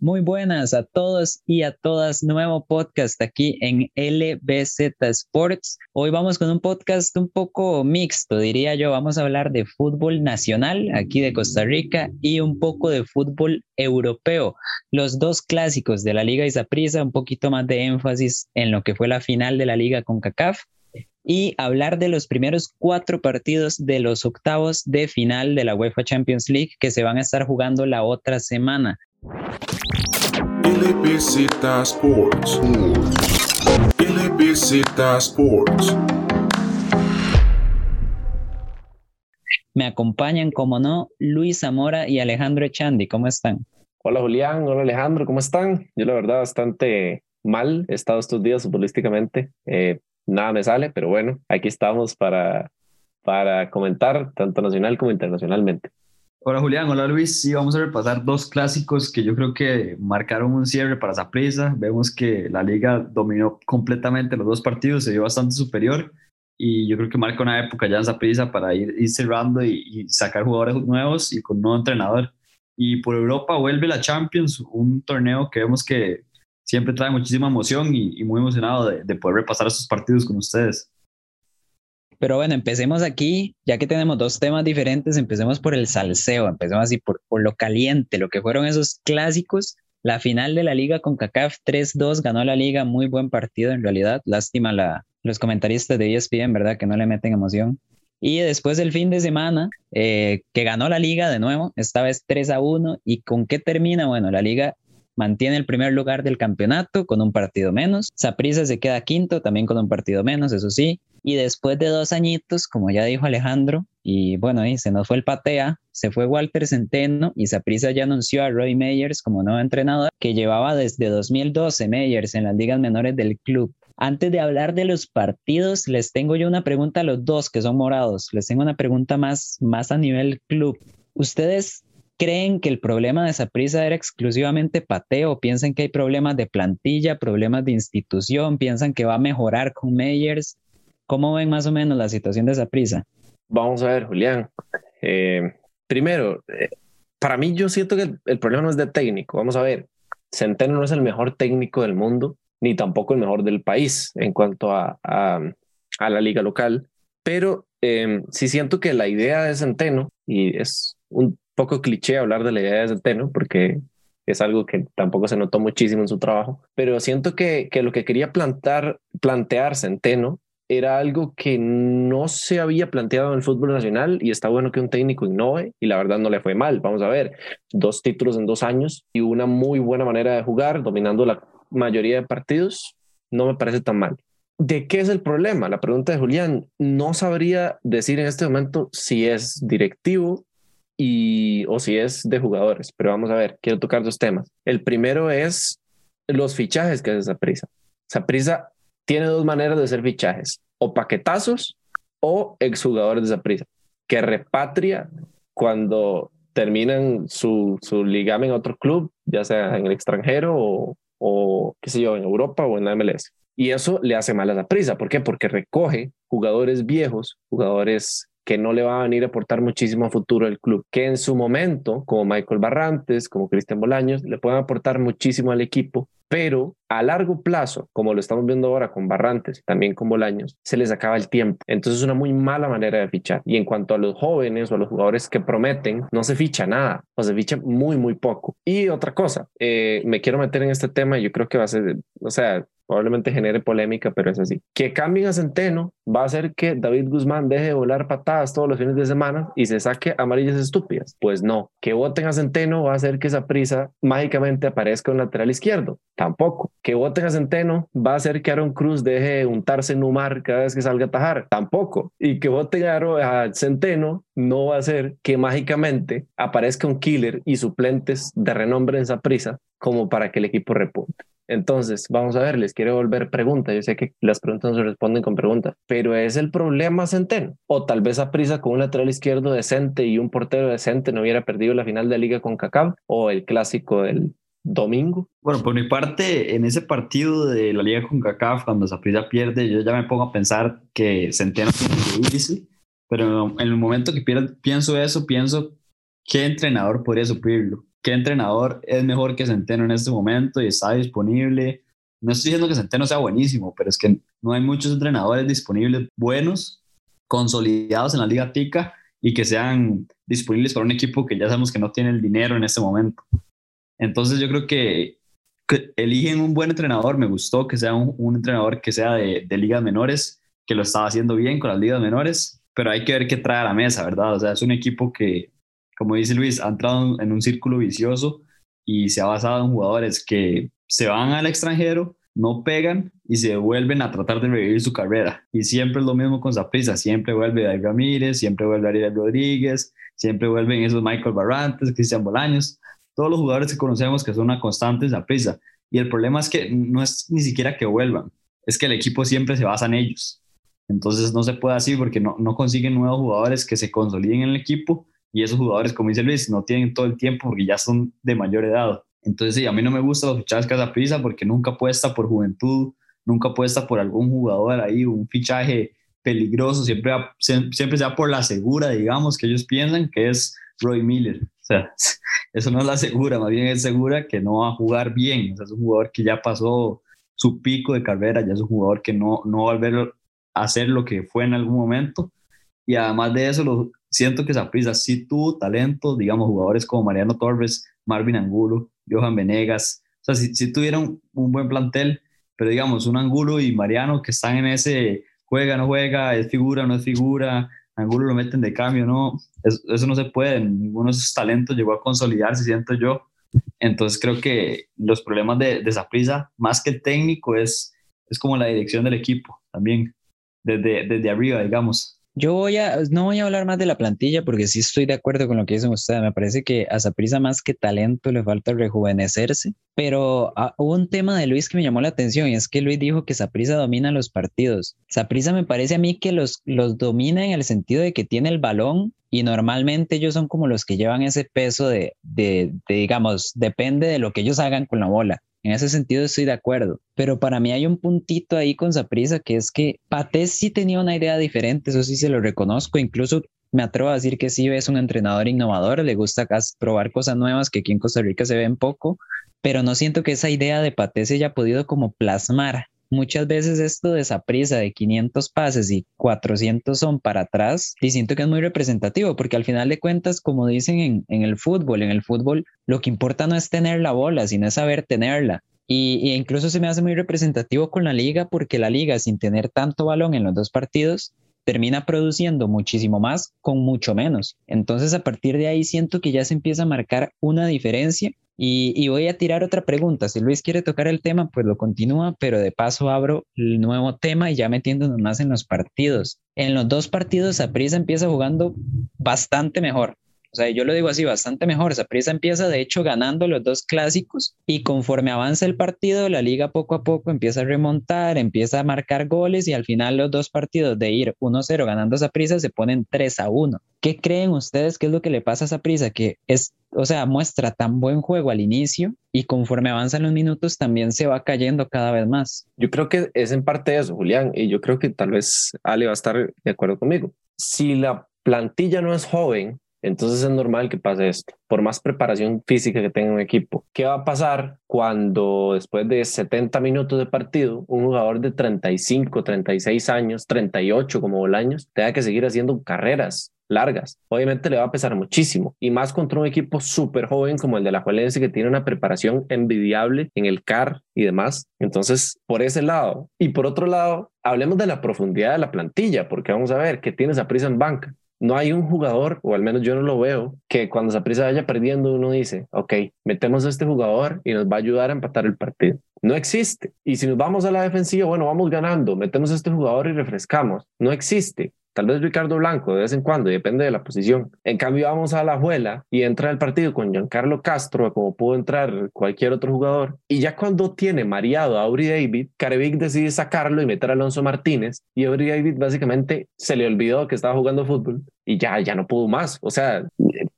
Muy buenas a todos y a todas. Nuevo podcast aquí en LBZ Sports. Hoy vamos con un podcast un poco mixto, diría yo. Vamos a hablar de fútbol nacional aquí de Costa Rica y un poco de fútbol europeo. Los dos clásicos de la Liga Isaprisa, un poquito más de énfasis en lo que fue la final de la Liga con CACAF y hablar de los primeros cuatro partidos de los octavos de final de la UEFA Champions League que se van a estar jugando la otra semana. LBZ Sports. LBZ Sports. Me acompañan, como no, Luis Zamora y Alejandro Echandi. ¿Cómo están? Hola Julián, hola Alejandro, ¿cómo están? Yo la verdad bastante mal he estado estos días futbolísticamente. Eh, nada me sale, pero bueno, aquí estamos para, para comentar tanto nacional como internacionalmente. Hola Julián, hola Luis. Sí, vamos a repasar dos clásicos que yo creo que marcaron un cierre para Zaprisa. Vemos que la liga dominó completamente los dos partidos, se vio bastante superior y yo creo que marca una época ya en Zaprisa para ir, ir cerrando y, sacar jugadores nuevos y con un nuevo entrenador. Y por Europa vuelve la Champions, un torneo que vemos que siempre trae muchísima emoción y, muy emocionado de, de poder repasar esos partidos con ustedes. Pero bueno, empecemos aquí, ya que tenemos dos temas diferentes, empecemos por el salseo, empecemos así por, por lo caliente, lo que fueron esos clásicos. La final de la liga con CACAF 3-2 ganó la liga, muy buen partido en realidad. Lástima la, los comentaristas de ESPN, ¿verdad? Que no le meten emoción. Y después del fin de semana, eh, que ganó la liga de nuevo, esta vez 3 a 1. ¿Y con qué termina? Bueno, la liga mantiene el primer lugar del campeonato con un partido menos. Saprissa se queda quinto también con un partido menos, eso sí. Y después de dos añitos, como ya dijo Alejandro, y bueno, ahí se nos fue el patea, se fue Walter Centeno y Saprissa ya anunció a Roy Meyers como nuevo entrenador, que llevaba desde 2012 Meyers en las ligas menores del club. Antes de hablar de los partidos, les tengo yo una pregunta a los dos que son morados. Les tengo una pregunta más, más a nivel club. ¿Ustedes creen que el problema de esa prisa era exclusivamente pateo? ¿Piensan que hay problemas de plantilla, problemas de institución? ¿Piensan que va a mejorar con Meyers? ¿Cómo ven más o menos la situación de esa prisa? Vamos a ver, Julián. Eh, primero, eh, para mí yo siento que el, problema no es de técnico. Vamos a ver, Centeno no es el mejor técnico del mundo, ni tampoco el mejor del país en cuanto a, a, la liga local, pero eh, sí siento que la idea de Centeno, y es un poco cliché hablar de la idea de Centeno porque es algo que tampoco se notó muchísimo en su trabajo, pero siento que, que lo que quería plantar, plantear Centeno era algo que no se había planteado en el fútbol nacional y está bueno que un técnico innove y la verdad no le fue mal. Vamos a ver, dos títulos en dos años y una muy buena manera de jugar, dominando la mayoría de partidos, no me parece tan mal. ¿De qué es el problema? La pregunta de Julián, no sabría decir en este momento si es directivo, y, o si es de jugadores. Pero vamos a ver, quiero tocar dos temas. El primero es los fichajes que hace Saprisa. Saprisa tiene dos maneras de hacer fichajes, o paquetazos o exjugadores de Saprisa, que repatria cuando terminan su, su en otro club, ya sea en el extranjero o, o, qué sé yo, en Europa o en la MLS. Y eso le hace mal a Saprisa. ¿Por qué? Porque recoge jugadores viejos, jugadores que no le va a venir a aportar muchísimo a futuro al club, que en su momento, como Michael Barrantes, como Cristian Bolaños, le pueden aportar muchísimo al equipo, pero a largo plazo, como lo estamos viendo ahora con Barrantes, también con Bolaños, se les acaba el tiempo. Entonces es una muy mala manera de fichar. Y en cuanto a los jóvenes o a los jugadores que prometen, no se ficha nada o se ficha muy, muy poco. Y otra cosa, eh, me quiero meter en este tema yo creo que va a ser, o sea, probablemente genere polémica, pero es así. Que cambien a Centeno va a hacer que David Guzmán deje de volar patadas todos los fines de semana y se saque amarillas estúpidas. Pues no, que voten a Centeno va a hacer que esa prisa mágicamente aparezca en lateral izquierdo. Tampoco. Que voten a Centeno va a hacer que Aaron Cruz deje de untarse en Umar cada vez que salga a tajar. Tampoco. Y que voten a Centeno no va a hacer que mágicamente aparezca un killer y suplentes de renombre en esa prisa como para que el equipo repunte. Entonces, vamos a ver, les quiero volver pregunta. Yo sé que las preguntas no se responden con preguntas, pero ¿es el problema Centeno? O tal vez a prisa con un lateral izquierdo decente y un portero decente no hubiera perdido la final de liga con Cacao o el clásico del domingo. Bueno, por mi parte, en ese partido de la liga con CACAF, cuando Zaprisa pierde, yo ya me pongo a pensar que Centeno tiene que irse, pero en el momento que pienso eso, pienso qué entrenador podría suplirlo. Qué entrenador es mejor que Centeno en este momento y está disponible. No estoy diciendo que Centeno sea buenísimo, pero es que no hay muchos entrenadores disponibles buenos, consolidados en la Liga Tica y que sean disponibles para un equipo que ya sabemos que no tiene el dinero en este momento. Entonces yo creo que, eligen un buen entrenador, me gustó que sea un, entrenador que sea de, de, ligas menores, que lo estaba haciendo bien con las ligas menores, pero hay que ver qué trae a la mesa, ¿verdad? O sea, es un equipo que, como dice Luis, ha entrado en un círculo vicioso y se ha basado en jugadores que se van al extranjero, no pegan y se vuelven a tratar de revivir su carrera. Y siempre es lo mismo con Zaprisa, siempre vuelve David Ramírez, siempre vuelve Ariel Rodríguez, siempre vuelven esos Michael Barrantes, Cristian Bolaños, todos los jugadores que conocemos que son una constante en Zaprisa. Y el problema es que no es ni siquiera que vuelvan, es que el equipo siempre se basa en ellos. Entonces no se puede así porque no, no consiguen nuevos jugadores que se consoliden en el equipo y esos jugadores, como dice Luis, no tienen todo el tiempo porque ya son de mayor edad. Entonces, sí, a mí no me gusta los fichajes que prisa porque nunca apuesta por juventud, nunca apuesta por algún jugador ahí, un fichaje peligroso, siempre, siempre sea por la segura, digamos, que ellos piensan que es Roy Miller. O sea, eso no es la segura, más bien es segura que no va a jugar bien. O sea, es un jugador que ya pasó su pico de carrera, ya es un jugador que no, no va a volver a hacer lo que fue en algún momento. Y además de eso, lo, siento que Saprissa sí tuvo talento, digamos, jugadores como Mariano Torres, Marvin Angulo, Johan Venegas, o sea, sí, tuvieron un buen plantel, pero digamos, un Angulo y Mariano que están en ese juega, no juega, es figura, no es figura, Angulo lo meten de cambio, no, eso, no se puede, ninguno de esos talentos llegó a consolidarse, siento yo. Entonces creo que los problemas de, de Saprissa, más que el técnico, es, es como la dirección del equipo también, desde, desde arriba, digamos. Yo no voy a hablar más de la plantilla porque sí estoy de acuerdo con lo que dicen ustedes. Me parece que a Saprisa más que talento le falta rejuvenecerse. Pero ah, hubo un tema de Luis que me llamó la atención y es que Luis dijo que Saprisa domina los partidos. Saprisa me parece a mí que los, los domina en el sentido de que tiene el balón y normalmente ellos son como los que llevan ese peso de, de digamos, depende de lo que ellos hagan con la bola. En ese sentido estoy de acuerdo, pero para mí hay un puntito ahí con Saprisa que es que Patés sí tenía una idea diferente, eso sí se lo reconozco, incluso me atrevo a decir que sí es un entrenador innovador, le gusta probar cosas nuevas que aquí en Costa Rica se ven poco, pero no siento que esa idea de Patés se haya podido como plasmar muchas veces esto de esa prisa de 500 pases y 400 son para atrás, y siento que es muy representativo, porque al final de cuentas, como dicen en, el fútbol, en el fútbol lo que importa no es tener la bola, sino saber tenerla. Y, y, incluso se me hace muy representativo con la liga, porque la liga, sin tener tanto balón en los dos partidos, termina produciendo muchísimo más con mucho menos. Entonces, a partir de ahí siento que ya se empieza a marcar una diferencia y, voy a tirar otra pregunta. Si Luis quiere tocar el tema, pues lo continúa, pero de paso abro el nuevo tema y ya metiéndonos más en los partidos. En los dos partidos, Aprisa empieza jugando bastante mejor. Sea, yo lo digo así, bastante mejor. Saprissa empieza, de hecho, ganando los dos clásicos y conforme avanza el partido, la liga poco a poco empieza a remontar, empieza a marcar goles y al final los dos partidos de ir 1-0 ganando Saprissa se ponen 3-1. ¿Qué creen ustedes que es lo que le pasa a Saprissa? Que es, o sea, muestra tan buen juego al inicio y conforme avanzan los minutos también se va cayendo cada vez más. Yo creo que es en parte eso, Julián, y yo creo que tal vez Ale va a estar de acuerdo conmigo. Si la plantilla no es joven, entonces es normal que pase esto, por más preparación física que tenga un equipo. ¿Qué va a pasar cuando después de 70 minutos de partido, un jugador de 35, 36 años, 38 como Bolaños, tenga que seguir haciendo carreras largas? Obviamente le va a pesar muchísimo, y más contra un equipo súper joven como el de la Juelense, que tiene una preparación envidiable en el CAR y demás. Entonces, por ese lado. Y por otro lado, hablemos de la profundidad de la plantilla, porque vamos a ver qué tienes a prisa en banca no hay un jugador, o al menos yo no lo veo, que cuando Saprissa vaya perdiendo uno dice, ok, metemos a este jugador y nos va a ayudar a empatar el partido. No existe. Y si nos vamos a la defensiva, bueno, vamos ganando, metemos a este jugador y refrescamos. No existe. Tal vez Ricardo Blanco de vez en cuando, depende de la posición. En cambio, vamos a la abuela y entra el partido con Giancarlo Castro, como pudo entrar cualquier otro jugador. Y ya cuando tiene mareado a Aubrey David, Carevic decide sacarlo y meter a Alonso Martínez. Y Aubrey David básicamente se le olvidó que estaba jugando fútbol y ya, ya no pudo más. O sea,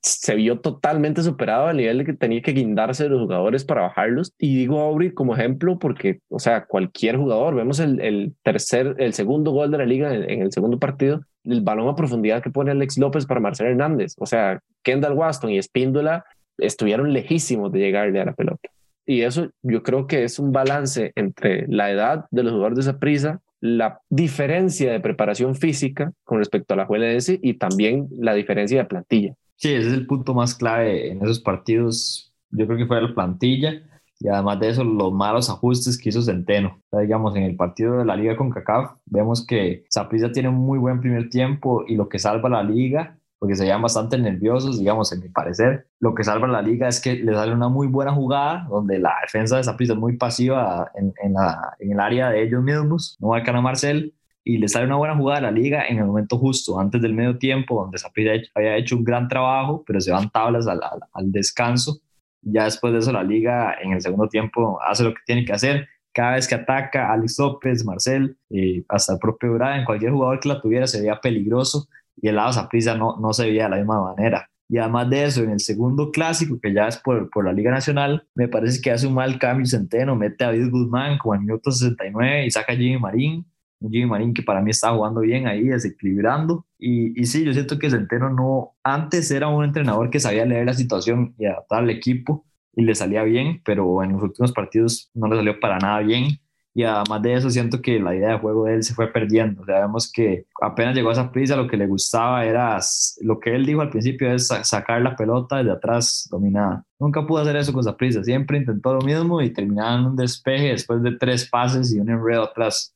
se vio totalmente superado al nivel de que tenía que guindarse de los jugadores para bajarlos. Y digo Aubrey como ejemplo porque, o sea, cualquier jugador, vemos el, el tercer, el segundo gol de la liga en, el segundo partido, el balón a profundidad que pone Alex López para Marcelo Hernández. O sea, Kendall Waston y Espíndola estuvieron lejísimos de llegarle a la pelota. Y eso yo creo que es un balance entre la edad de los jugadores de esa prisa, la diferencia de preparación física con respecto a la JLS y también la diferencia de plantilla. Sí, ese es el punto más clave en esos partidos. Yo creo que fue la plantilla y además de eso los malos ajustes que hizo Centeno. digamos, en el partido de la liga con CACAF vemos que Saprissa tiene un muy buen primer tiempo y lo que salva la liga, porque se veían bastante nerviosos, digamos, en mi parecer, lo que salva la liga es que le sale una muy buena jugada donde la defensa de Saprissa es muy pasiva en, en, la, en, el área de ellos mismos, no marcan a Marcel, y le sale una buena jugada a la liga en el momento justo, antes del medio tiempo, donde Saprissa había hecho un gran trabajo, pero se van tablas al, al, al descanso. Ya después de eso la liga en el segundo tiempo hace lo que tiene que hacer. Cada vez que ataca Alex López, Marcel, y hasta el propio en cualquier jugador que la tuviera se veía peligroso y el lado Zaprisa no, no se veía de la misma manera. Y además de eso, en el segundo clásico, que ya es por, por la Liga Nacional, me parece que hace un mal cambio Centeno, mete a David Guzmán como el minuto 69 y saca a Jimmy Marín Jimmy Marín que para mí está jugando bien ahí, desequilibrando. Y, y sí, yo siento que Centeno no, antes era un entrenador que sabía leer la situación y adaptar al equipo y le salía bien, pero en los últimos partidos no le salió para nada bien. Y además de eso, siento que la idea de juego de él se fue perdiendo. O sea, vemos que apenas llegó a esa prisa, lo que le gustaba era lo que él dijo al principio: es sacar la pelota desde atrás dominada. Nunca pudo hacer eso con esa prisa. Siempre intentó lo mismo y terminaba en un despeje después de tres pases y un enredo atrás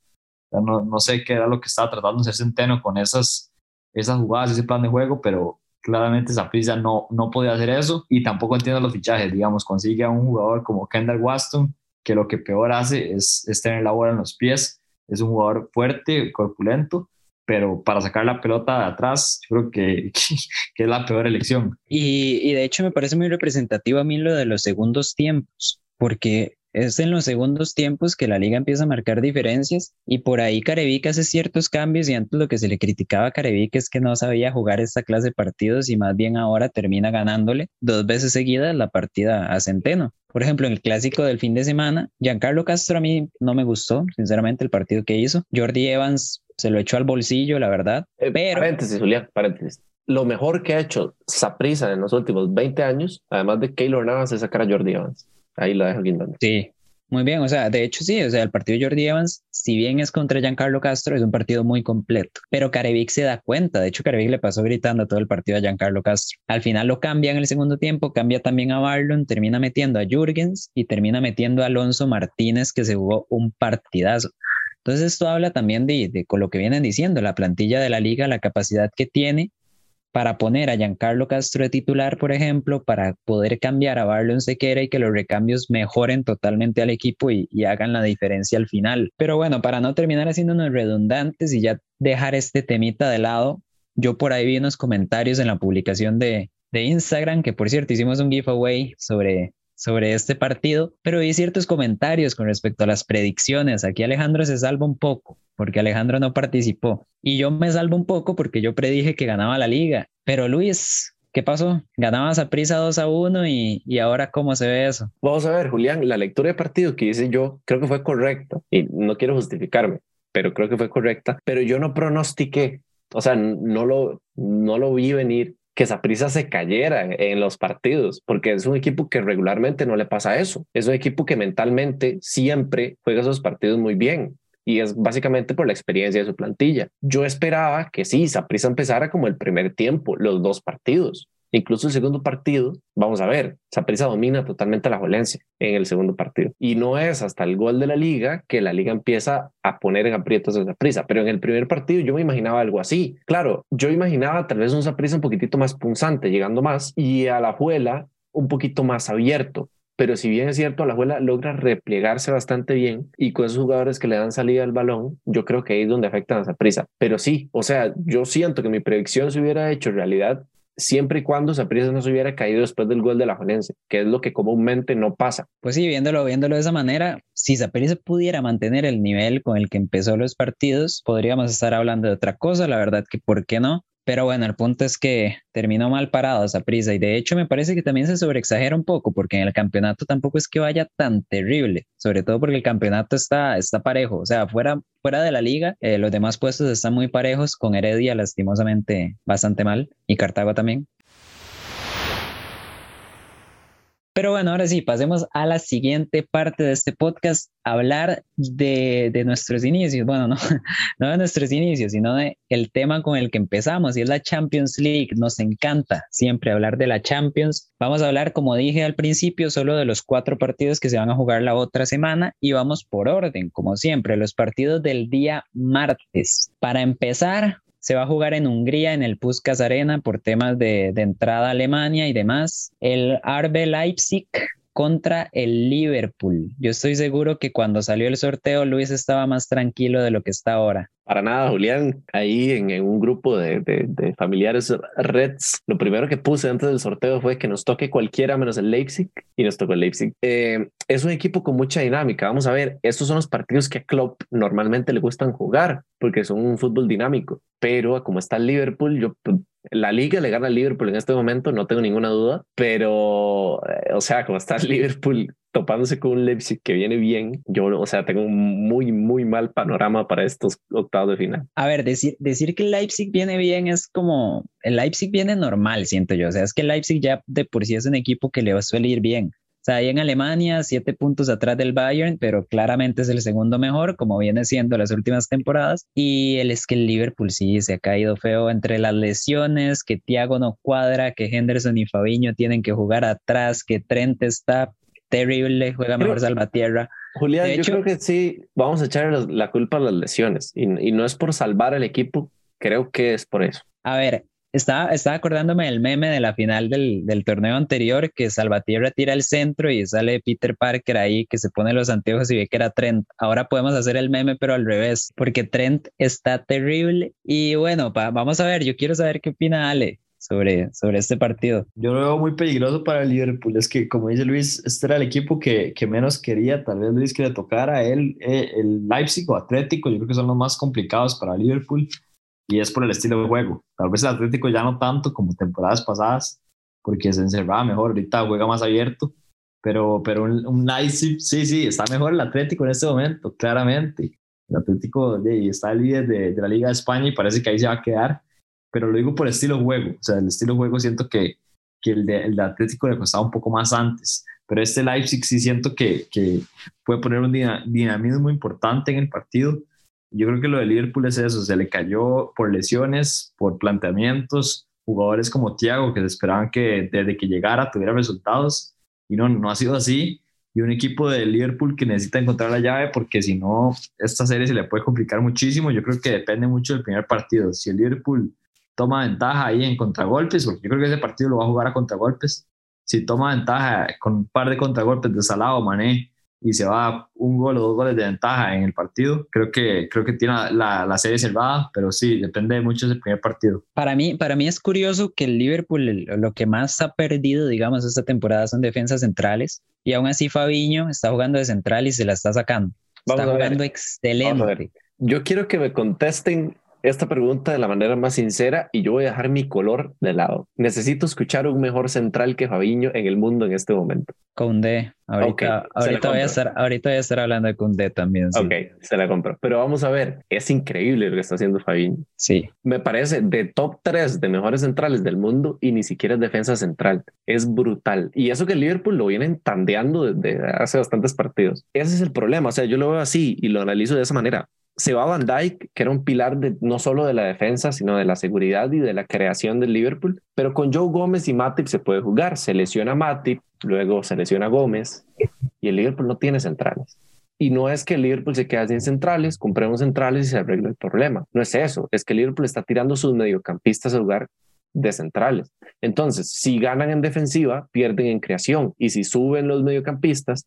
no, no, sé qué era lo que estaba tratando de hacer Centeno con esas, esas jugadas, ese plan de juego, pero claramente Zaprisa no, no podía hacer eso y tampoco entiendo los fichajes, digamos, consigue a un jugador como Kendall Waston, que lo que peor hace es, es tener la bola en los pies, es un jugador fuerte, corpulento, pero para sacar la pelota de atrás, yo creo que, que, es la peor elección. Y, y, de hecho me parece muy representativo a mí lo de los segundos tiempos, porque es en los segundos tiempos que la liga empieza a marcar diferencias y por ahí Carevic hace ciertos cambios y antes lo que se le criticaba a Carevic es que no sabía jugar esta clase de partidos y más bien ahora termina ganándole dos veces seguidas la partida a Centeno. Por ejemplo, en el clásico del fin de semana, Giancarlo Castro a mí no me gustó, sinceramente, el partido que hizo. Jordi Evans se lo echó al bolsillo, la verdad. Eh, pero... Paréntesis, Julián, paréntesis. Lo mejor que ha hecho Saprisa en los últimos 20 años, además de Keylor Navas, es sacar a Jordi Evans. Ahí lo dejo guindando. Sí, muy bien, o sea, de hecho sí, o sea, el partido de Jordi Evans, si bien es contra Giancarlo Castro, es un partido muy completo, pero Carevic se da cuenta, de hecho Carevic le pasó gritando todo el partido a Giancarlo Castro. Al final lo cambia en el segundo tiempo, cambia también a Barlon, termina metiendo a Jürgens y termina metiendo a Alonso Martínez que se jugó un partidazo. Entonces esto habla también de, de con lo que vienen diciendo, la plantilla de la liga, la capacidad que tiene para poner a Giancarlo Castro de titular, por ejemplo, para poder cambiar a Barlon Sequera y que los recambios mejoren totalmente al equipo y, hagan la diferencia al final. Pero bueno, para no terminar haciéndonos redundantes y ya dejar este temita de lado, yo por ahí vi unos comentarios en la publicación de, de Instagram, que por cierto hicimos un giveaway sobre sobre este partido, pero vi ciertos comentarios con respecto a las predicciones. Aquí Alejandro se salva un poco, porque Alejandro no participó. Y yo me salvo un poco porque yo predije que ganaba la liga. Pero Luis, ¿qué pasó? Ganabas a prisa 2 a 1 y, y ahora cómo se ve eso. Vamos a ver, Julián, la lectura de partido que hice yo creo que fue correcta y no quiero justificarme, pero creo que fue correcta. Pero yo no pronostiqué, o sea, no lo, no lo vi venir que prisa se cayera en los partidos, porque es un equipo que regularmente no le pasa eso. Es un equipo que mentalmente siempre juega esos partidos muy bien y es básicamente por la experiencia de su plantilla. Yo esperaba que sí, Saprissa empezara como el primer tiempo, los dos partidos, Incluso el segundo partido, vamos a ver, Saprissa domina totalmente la violencia en el segundo partido. Y no es hasta el gol de la liga que la liga empieza a poner en aprietos a Saprissa. Pero en el primer partido yo me imaginaba algo así. Claro, yo imaginaba tal vez un Saprissa un poquitito más punzante, llegando más, y a la juela un poquito más abierto pero si bien es cierto, la abuela logra replegarse bastante bien y con esos jugadores que le dan salida al balón, yo creo que ahí es donde afectan a esa prisa. Pero sí, o sea, yo siento que mi predicción se hubiera hecho realidad siempre y cuando Saprissa no se hubiera caído después del gol de la Jolense, que es lo que comúnmente no pasa. Pues sí, viéndolo, viéndolo de esa manera, si Saprissa pudiera mantener el nivel con el que empezó los partidos, podríamos estar hablando de otra cosa, la verdad que por qué no, pero bueno, el punto es que terminó mal parado esa prisa y de hecho me parece que también se sobreexagera un poco porque en el campeonato tampoco es que vaya tan terrible, sobre todo porque el campeonato está, está parejo, o sea, fuera, fuera de la liga, eh, los demás puestos están muy parejos, con Heredia lastimosamente bastante mal y Cartago también. Pero bueno, ahora sí, pasemos a la siguiente parte de este podcast, hablar de, de nuestros inicios. Bueno, no, no de nuestros inicios, sino de el tema con el que empezamos y es la Champions League. Nos encanta siempre hablar de la Champions. Vamos a hablar, como dije al principio, solo de los cuatro partidos que se van a jugar la otra semana y vamos por orden, como siempre, los partidos del día martes. Para empezar, se va a jugar en Hungría, en el Puskas Arena, por temas de, de entrada a Alemania y demás. El RB Leipzig contra el Liverpool. Yo estoy seguro que cuando salió el sorteo Luis estaba más tranquilo de lo que está ahora. Para nada, Julián, ahí en, un grupo de, familiares Reds, lo primero que puse antes del sorteo fue que nos toque cualquiera menos el Leipzig y nos tocó el Leipzig. Eh, es un equipo con mucha dinámica. Vamos a ver, estos son los partidos que a Klopp normalmente le gustan jugar porque son un fútbol dinámico, pero como está el Liverpool, yo la liga le gana al Liverpool en este momento, no tengo ninguna duda, pero, eh, o sea, como está el Liverpool topándose con un Leipzig que viene bien, yo, o sea, tengo un muy, muy mal panorama para estos octavos de final. A ver, decir, decir que Leipzig viene bien es como, el Leipzig viene normal, siento yo, o sea, es que Leipzig ya de por sí es un equipo que le suele ir bien. O sea, ahí en Alemania, siete puntos atrás del Bayern, pero claramente es el segundo mejor, como viene siendo las últimas temporadas. Y el es que el Liverpool sí se ha caído feo entre las lesiones, que Thiago no cuadra, que Henderson y Fabiño tienen que jugar atrás, que Trent está terrible, juega mejor Salvatierra. Julián, yo creo que sí, vamos a echar la culpa a las lesiones y, y no es por salvar al equipo, creo que es por eso. A ver, estaba, estaba acordándome del meme de la final del, del, torneo anterior, que Salvatierra tira el centro y sale Peter Parker ahí, que se pone los anteojos y ve que era Trent. Ahora podemos hacer el meme, pero al revés, porque Trent está terrible. Y bueno, vamos a ver, yo quiero saber qué opina Ale. Sobre, sobre este partido. Yo lo veo muy peligroso para el Liverpool. Es que, como dice Luis, este era el equipo que, que menos quería. Tal vez Luis que le tocara a él eh, el Leipzig o Atlético. Yo creo que son los más complicados para Liverpool y es por el estilo de juego. Tal vez el Atlético ya no tanto como temporadas pasadas, porque se encerraba mejor, ahorita juega más abierto, pero, pero un, un Leipzig, sí, sí, está mejor el Atlético en este momento, claramente. El Atlético de, está el líder de, de, la Liga de España y parece que ahí se va a quedar, pero lo digo por el estilo de juego, o sea, el estilo de juego siento que, que el, de, el de Atlético le costaba un poco más antes, pero este Leipzig sí siento que, que puede poner un dinamismo importante en el partido yo creo que lo de Liverpool es eso, se le cayó por lesiones, por planteamientos, jugadores como Thiago que se esperaban que desde que llegara tuviera resultados y no, no ha sido así. Y un equipo de Liverpool que necesita encontrar la llave porque si no, esta serie se le puede complicar muchísimo. Yo creo que depende mucho del primer partido. Si el Liverpool toma ventaja ahí en contragolpes, porque yo creo que ese partido lo va a jugar a contragolpes, si toma ventaja con un par de contragolpes de Salah o Mané y se va un gol o dos goles de ventaja en el partido, creo que, creo que tiene la, la serie salvada, pero sí, depende mucho del primer partido. Para mí, para mí es curioso que el Liverpool lo que más ha perdido, digamos, esta temporada son defensas centrales y aún así Fabiño está jugando de central y se la está sacando. está jugando excelente. Yo quiero que me contesten esta pregunta de la manera más sincera y yo voy a dejar mi color de lado. Necesito escuchar un mejor central que Fabiño en el mundo en este momento. Conde. Ahorita, ahorita, voy a estar, ahorita voy a estar hablando de Conde también. Sí. Ok, se la compro. Pero vamos a ver, es increíble lo que está haciendo Fabiño. Sí. Me parece de top 3 de mejores centrales del mundo y ni siquiera es defensa central. Es brutal. Y eso que el Liverpool lo vienen tandeando desde hace bastantes partidos. Ese es el problema. O sea, yo lo veo así y lo analizo de esa manera se va Van Dijk, que era un pilar no solo de la defensa, sino de la seguridad y de la creación del Liverpool. Pero con Joe Gómez y Matip se puede jugar. Se lesiona Matip, luego se lesiona Gómez y el Liverpool no tiene centrales. Y no es que el Liverpool se quede sin centrales, compremos centrales y se arregle el problema. No es eso, es que el Liverpool está tirando sus mediocampistas a lugar de centrales. Entonces, si ganan en defensiva, pierden en creación. Y si suben los mediocampistas,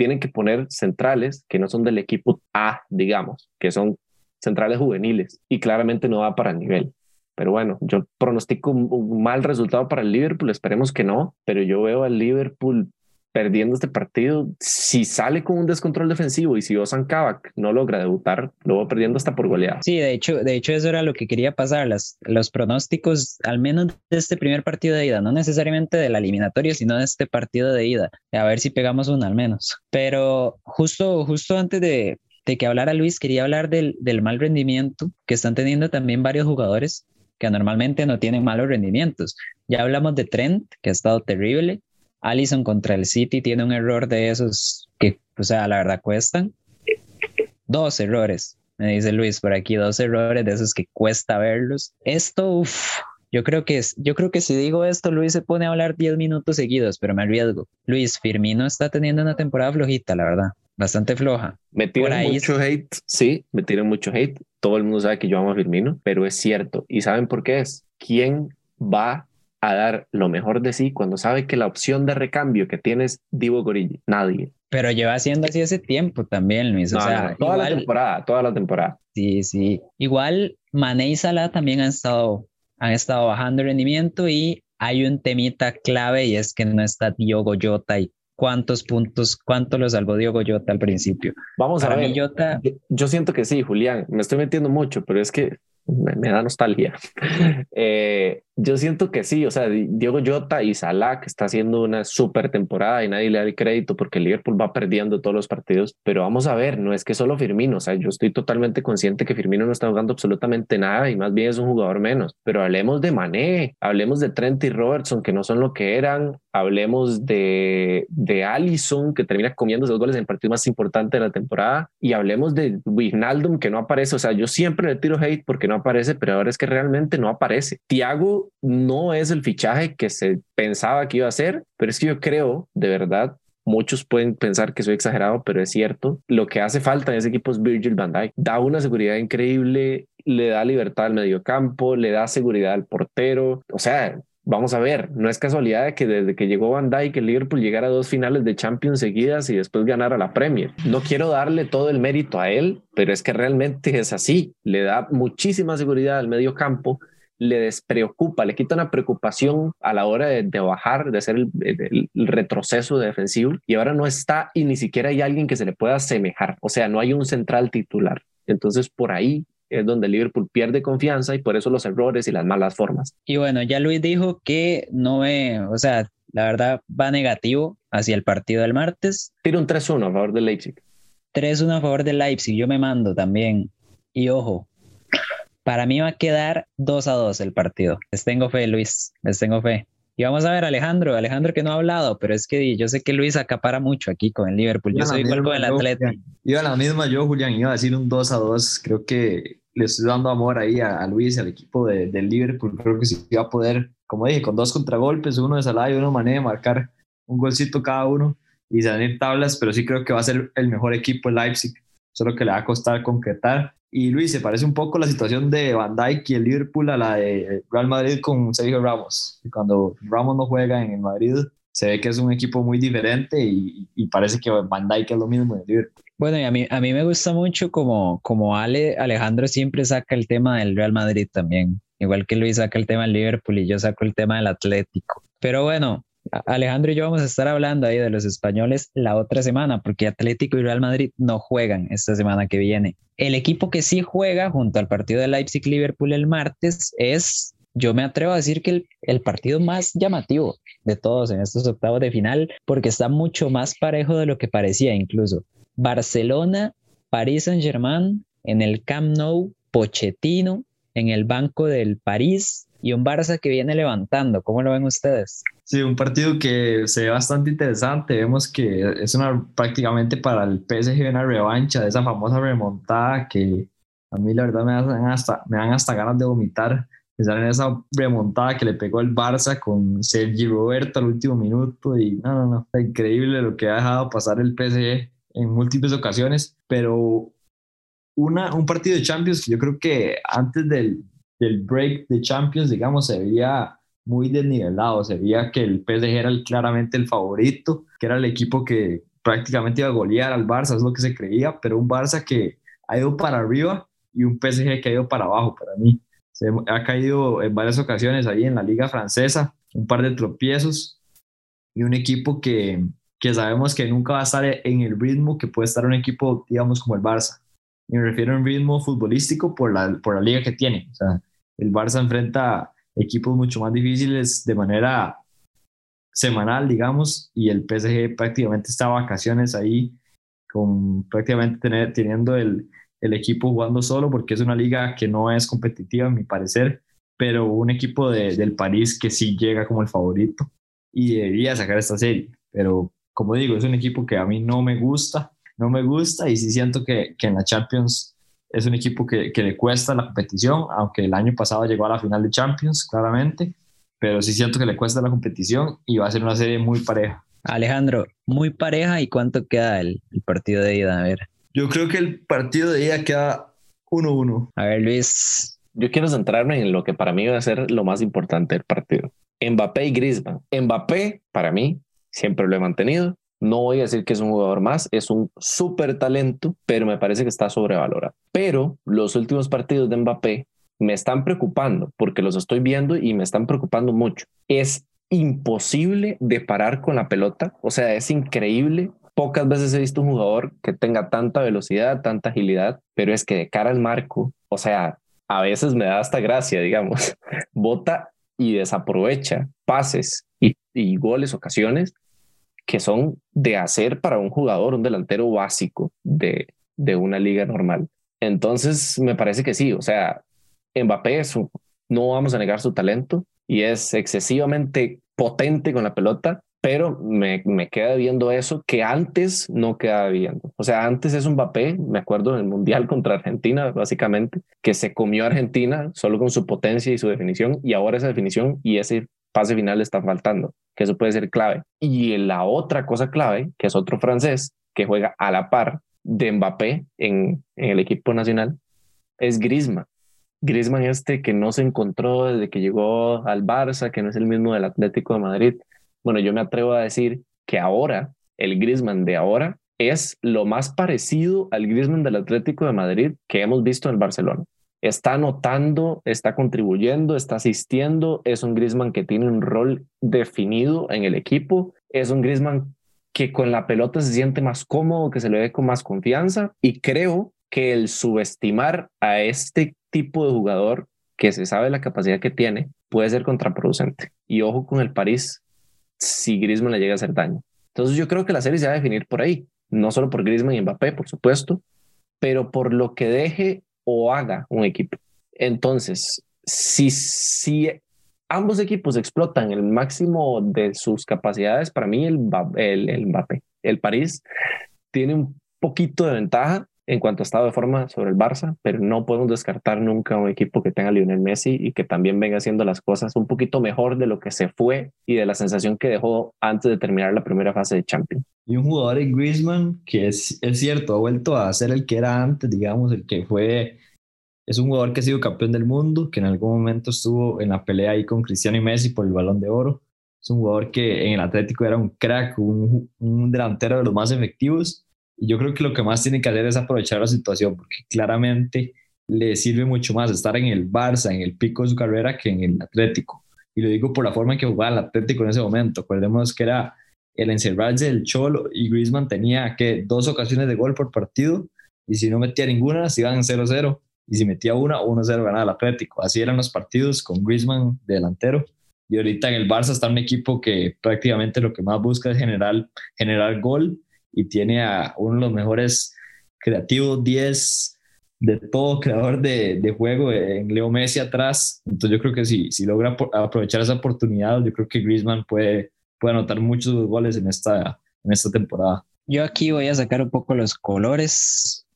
tienen que poner centrales que no son del equipo A, digamos, que son centrales juveniles y claramente no va para el nivel. Pero bueno, yo pronostico un, mal resultado para el Liverpool, esperemos que no, pero yo veo al Liverpool perdiendo este partido, si sale con un descontrol defensivo y si Osan Kabak no logra debutar, lo va perdiendo hasta por goleada. Sí, de hecho, de hecho eso era lo que quería pasar, las, los pronósticos, al menos de este primer partido de ida, no necesariamente de la eliminatoria, sino de este partido de ida, a ver si pegamos uno al menos. Pero justo, justo antes de, de que hablara Luis, quería hablar del, del mal rendimiento que están teniendo también varios jugadores que normalmente no tienen malos rendimientos. Ya hablamos de Trent, que ha estado terrible, Allison contra el City tiene un error de esos que, o sea, la verdad cuestan. Dos errores, me dice Luis por aquí, dos errores de esos que cuesta verlos. Esto, uff, yo creo que es, yo creo que si digo esto, Luis se pone a hablar 10 minutos seguidos, pero me arriesgo. Luis, Firmino está teniendo una temporada flojita, la verdad, bastante floja. Me tiran mucho hate, sí, me tiran mucho hate. Todo el mundo sabe que yo amo a Firmino, pero es cierto. ¿Y saben por qué es? ¿Quién va a dar lo mejor de sí cuando sabe que la opción de recambio que tienes Divo Gorilli? Nadie. Pero lleva haciendo así ese tiempo también, Luis. o sea, toda la temporada, toda la temporada. Sí, sí. Igual Mané y Salah también han estado, han estado bajando rendimiento y hay un temita clave y es que no está Diogo Jota y cuántos puntos, cuánto lo salvó Diogo Jota al principio. Vamos a ver. yo siento que sí, Julián, me estoy metiendo mucho, pero es que me, da nostalgia. Eh, yo siento que sí, o sea, Diego Jota y Salah, que está haciendo una súper temporada y nadie le da crédito porque Liverpool va perdiendo todos los partidos, pero vamos a ver, no es que solo Firmino, o sea, yo estoy totalmente consciente que Firmino no está jugando absolutamente nada y más bien es un jugador menos, pero hablemos de Mané, hablemos de Trent y Robertson, que no son lo que eran, hablemos de, de Allison, que termina comiendo dos goles en el partido más importante de la temporada, y hablemos de Wijnaldum, que no aparece, o sea, yo siempre le tiro hate porque no aparece, pero ahora es que realmente no aparece. Thiago no es el fichaje que se pensaba que iba a ser, pero es que yo creo, de verdad, Muchos pueden pensar que soy exagerado, pero es cierto. Lo que hace falta en ese equipo es Virgil van Dijk. Da una seguridad increíble, le da libertad al mediocampo, le da seguridad al portero. O sea, vamos a ver, no es casualidad que desde que llegó Van Dijk el Liverpool llegara a dos finales de Champions seguidas y después ganara la Premier. No quiero darle todo el mérito a él, pero es que realmente es así. Le da muchísima seguridad al medio campo, le despreocupa, le quita una preocupación a la hora de, bajar, de hacer el, retroceso defensivo y ahora no está y ni siquiera hay alguien que se le pueda asemejar. O sea, no hay un central titular. Entonces, por ahí es donde Liverpool pierde confianza y por eso los errores y las malas formas. Y bueno, ya Luis dijo que no ve, o sea, la verdad va negativo hacia el partido del martes. Tira un 3-1 a favor del Leipzig. 3-1 a favor del Leipzig, yo me mando también. Y ojo, para mí va a quedar 2 a 2 el partido. Les tengo fe, Luis, les tengo fe. Y vamos a ver Alejandro, Alejandro que no ha hablado, pero es que yo sé que Luis acapara mucho aquí con el Liverpool. Yo soy igual con el Atleta. Iba a la misma yo, Julián, iba a decir un 2 a 2. Creo que le estoy dando amor ahí a, Luis y al equipo de, del Liverpool. Creo que sí va a poder, como dije, con dos contragolpes, uno de Salah y uno de de marcar un golcito cada uno y salir tablas, pero sí creo que va a ser el mejor equipo el Leipzig, solo que le va a costar concretar. Y Luis, se parece un poco la situación de Van Dijk y el Liverpool a la de Real Madrid con Sergio Ramos. Cuando Ramos no juega en el Madrid, se ve que es un equipo muy diferente y, parece que Van Dijk es lo mismo en el Liverpool. Bueno, a mí, a mí me gusta mucho como, como Ale, Alejandro siempre saca el tema del Real Madrid también, igual que Luis saca el tema del Liverpool y yo saco el tema del Atlético. Pero bueno, Alejandro y yo vamos a estar hablando ahí de los españoles la otra semana, porque Atlético y Real Madrid no juegan esta semana que viene. El equipo que sí juega junto al partido de Leipzig-Liverpool el martes es, yo me atrevo a decir que el, el, partido más llamativo de todos en estos octavos de final, porque está mucho más parejo de lo que parecía incluso. Barcelona, París Saint-Germain, en el Camp Nou, Pochettino, en el banco del París y un Barça que viene levantando. ¿Cómo lo ven ustedes? Sí, un partido que se ve bastante interesante. Vemos que es una prácticamente para el PSG una revancha de esa famosa remontada que a mí la verdad me dan hasta, me dan hasta ganas de vomitar. Pensar en esa remontada que le pegó el Barça con Sergi Roberto al último minuto y no, no, no, increíble lo que ha dejado pasar el PSG en múltiples ocasiones, pero una, un partido de Champions que yo creo que antes del, del break de Champions, digamos, se veía muy desnivelado, se veía que el PSG era claramente el favorito, que era el equipo que prácticamente iba a golear al Barça, es lo que se creía, pero un Barça que ha ido para arriba y un PSG que ha ido para abajo para mí. Se ha caído en varias ocasiones ahí en la liga francesa, un par de tropiezos y un equipo que, que sabemos que nunca va a estar en el ritmo que puede estar un equipo, digamos, como el Barça. Y me refiero a un ritmo futbolístico por la, por la liga que tiene. O sea, el Barça enfrenta equipos mucho más difíciles de manera semanal, digamos, y el PSG prácticamente está vacaciones ahí, con prácticamente tener, teniendo el, el equipo jugando solo, porque es una liga que no es competitiva, a mi parecer, pero un equipo de, del París que sí llega como el favorito y debería sacar esta serie. Pero como digo, es un equipo que a mí no me gusta, no me gusta y sí siento que, que en la Champions es un equipo que, que, le cuesta la competición, aunque el año pasado llegó a la final de Champions, claramente, pero sí siento que le cuesta la competición y va a ser una serie muy pareja. Alejandro, muy pareja y cuánto queda el, el partido de ida, a ver. Yo creo que el partido de ida queda 1-1. A ver, Luis. Yo quiero centrarme en lo que para mí va a ser lo más importante del partido. Mbappé y Griezmann. Mbappé, para mí, siempre lo he mantenido. No voy a decir que es un jugador más, es un súper talento, pero me parece que está sobrevalorado. Pero los últimos partidos de Mbappé me están preocupando porque los estoy viendo y me están preocupando mucho. Es imposible de parar con la pelota, o sea, es increíble. Pocas veces he visto un jugador que tenga tanta velocidad, tanta agilidad, pero es que de cara al marco, o sea, a veces me da hasta gracia, digamos, bota y desaprovecha pases y, goles, ocasiones que son de hacer para un jugador, un delantero básico de, de una liga normal. Entonces, me parece que sí, o sea, Mbappé es no vamos a negar su talento y es excesivamente potente con la pelota, pero me, me queda viendo eso que antes no quedaba viendo. O sea, antes es un Mbappé, me acuerdo del Mundial contra Argentina, básicamente, que se comió Argentina solo con su potencia y su definición, y ahora esa definición y ese pase final está faltando, que eso puede ser clave. Y la otra cosa clave, que es otro francés que juega a la par de Mbappé en, en el equipo nacional, es Griezmann. Griezmann este que no se encontró desde que llegó al Barça, que no es el mismo del Atlético de Madrid. Bueno, yo me atrevo a decir que ahora, el Griezmann de ahora, es lo más parecido al Griezmann del Atlético de Madrid que hemos visto en Barcelona está anotando, está contribuyendo, está asistiendo, es un Griezmann que tiene un rol definido en el equipo, es un Griezmann que con la pelota se siente más cómodo, que se le ve con más confianza y creo que el subestimar a este tipo de jugador que se sabe la capacidad que tiene puede ser contraproducente. Y ojo con el París si Griezmann le llega a hacer daño. Entonces yo creo que la serie se va a definir por ahí, no solo por Griezmann y Mbappé, por supuesto, pero por lo que deje o haga un equipo. Entonces, si, si ambos equipos explotan el máximo de sus capacidades, para mí el, el, el Mbappé, el París, tiene un poquito de ventaja en cuanto a estado de forma sobre el Barça, pero no podemos descartar nunca un equipo que tenga Lionel Messi y que también venga haciendo las cosas un poquito mejor de lo que se fue y de la sensación que dejó antes de terminar la primera fase de Champions. Y un jugador en Griezmann que es, es cierto, ha vuelto a ser el que era antes, digamos, el que fue es un jugador que ha sido campeón del mundo, que en algún momento estuvo en la pelea ahí con Cristiano y Messi por el balón de oro. Es un jugador que en el Atlético era un crack, un, un delantero de los más efectivos y yo creo que lo que más tiene que hacer es aprovechar la situación, porque claramente le sirve mucho más estar en el Barça, en el pico de su carrera, que en el Atlético. Y lo digo por la forma en que jugaba el Atlético en ese momento. Acordemos que era el encerrarse del Cholo y Griezmann tenía que dos ocasiones de gol por partido y si no metía ninguna se iban 0-0 y si metía una 1-0 ganaba el Atlético. Así eran los partidos con Griezmann de delantero y ahorita en el Barça está un equipo que prácticamente lo que más busca es generar, generar gol y tiene a uno de los mejores creativos 10 de todo creador de, de, juego en Leo Messi atrás. Entonces yo creo que si, si logra aprovechar esa oportunidad, yo creo que Griezmann puede, puede anotar muchos goles en esta, en esta temporada. Yo aquí voy a sacar un poco los colores.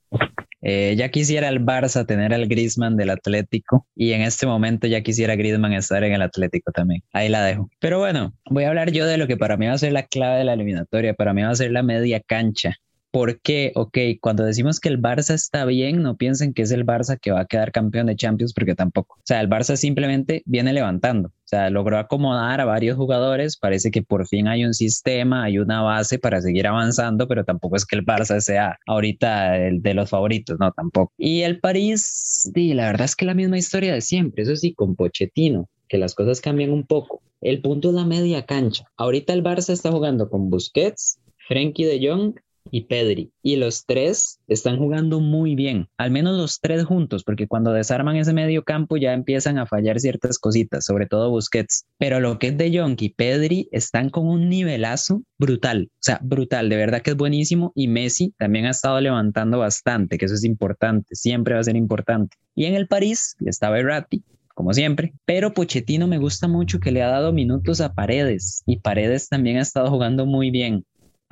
Eh, ya quisiera el Barça tener al Griezmann del Atlético y en este momento ya quisiera Griezmann estar en el Atlético también. Ahí la dejo. Pero bueno, voy a hablar yo de lo que para mí va a ser la clave de la eliminatoria. Para mí va a ser la media cancha. ¿Por qué? Ok, cuando decimos que el Barça está bien, no piensen que es el Barça que va a quedar campeón de Champions, porque tampoco. O sea, el Barça simplemente viene levantando. O sea, logró acomodar a varios jugadores. Parece que por fin hay un sistema, hay una base para seguir avanzando, pero tampoco es que el Barça sea ahorita el de los favoritos, no, tampoco. Y el París, sí, la verdad es que la misma historia de siempre. Eso sí, con Pochettino, que las cosas cambian un poco. El punto es la media cancha. Ahorita el Barça está jugando con Busquets, Frenkie de Jong y Pedri. Y los tres están jugando muy bien, al menos los tres juntos, porque cuando desarman ese medio campo ya empiezan a fallar ciertas cositas, sobre todo Busquets. Pero lo que es de Jong y Pedri están con un nivelazo brutal, o sea, brutal, de verdad que es buenísimo. Y Messi también ha estado levantando bastante, que eso es importante, siempre va a ser importante. Y en el París está Berratti, como siempre, pero Pochettino me gusta mucho que le ha dado minutos a Paredes y Paredes también ha estado jugando muy bien.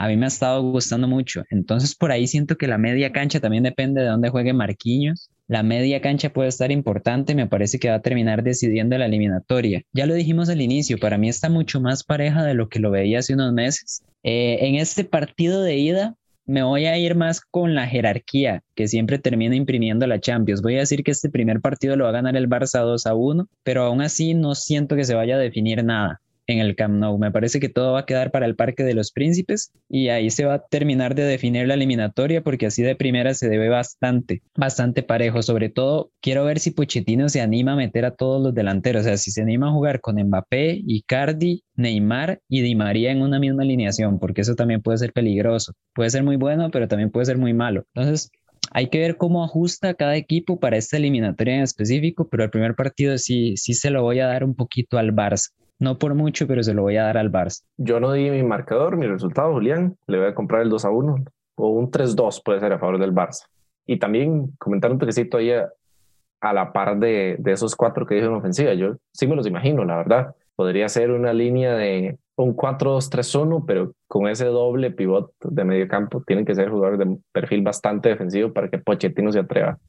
A mí me ha estado gustando mucho. Entonces por ahí siento que la media cancha también depende de dónde juegue Marquinhos. La media cancha puede estar importante, me parece que va a terminar decidiendo la eliminatoria. Ya lo dijimos al inicio, para mí está mucho más pareja de lo que lo veía hace unos meses. Eh, en este partido de ida, me voy a ir más con la jerarquía que siempre termina imprimiendo la Champions. Voy a decir que este primer partido lo va a ganar el Barça 2 a 1, pero aún así no siento que se vaya a definir nada en el Camp Nou. Me parece que todo va a quedar para el Parque de los Príncipes y ahí se va a terminar de definir la eliminatoria porque así de primera se debe bastante, bastante parejo. Sobre todo, quiero ver si Pochettino se anima a meter a todos los delanteros, o sea, si se anima a jugar con Mbappé, Icardi, Neymar y Di María en una misma alineación, porque eso también puede ser peligroso. Puede ser muy bueno, pero también puede ser muy malo. Entonces, hay que ver cómo ajusta cada equipo para esta eliminatoria en específico, pero el primer partido sí, sí se lo voy a dar un poquito al Barça. No por mucho, pero se lo voy a dar al Barça. Yo no di mi marcador, mi resultado, Julián. Le voy a comprar el 2 a 1 o un 3-2 puede ser a favor del Barça. Y también comentar un toquecito ahí a, la par de, de, esos cuatro que dije en ofensiva. Yo sí me los imagino, la verdad. Podría ser una línea de un 4-2-3-1, pero con ese doble pivot de medio campo tienen que ser jugadores de perfil bastante defensivo para que Pochettino se atreva.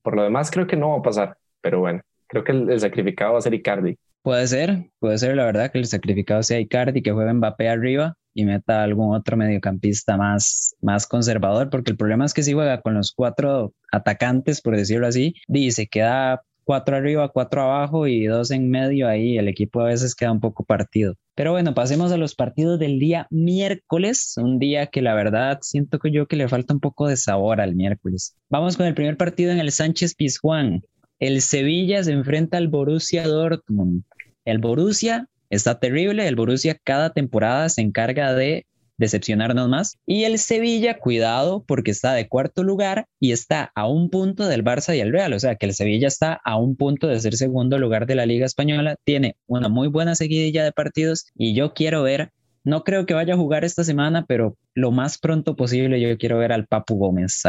Por lo demás, creo que no va a pasar, pero bueno, creo que el, el sacrificado va a ser Icardi. Puede ser, puede ser la verdad que el sacrificado sea Icardi, que juegue Mbappé arriba y meta algún otro mediocampista más, más conservador, porque el problema es que si juega con los cuatro atacantes, por decirlo así, dice queda cuatro arriba, cuatro abajo y dos en medio, ahí el equipo a veces queda un poco partido. Pero bueno, pasemos a los partidos del día miércoles, un día que la verdad siento que yo que le falta un poco de sabor al miércoles. Vamos con el primer partido en el Sánchez Pizjuán. El Sevilla se enfrenta al Borussia Dortmund. El Borussia está terrible, el Borussia cada temporada se encarga de decepcionarnos más. Y el Sevilla, cuidado, porque está de cuarto lugar y está a un punto del Barça y el Real. O sea, que el Sevilla está a un punto de ser segundo lugar de la Liga Española. Tiene una muy buena seguidilla de partidos y yo quiero ver, no creo que vaya a jugar esta semana, pero lo más pronto posible yo quiero ver al Papu Gómez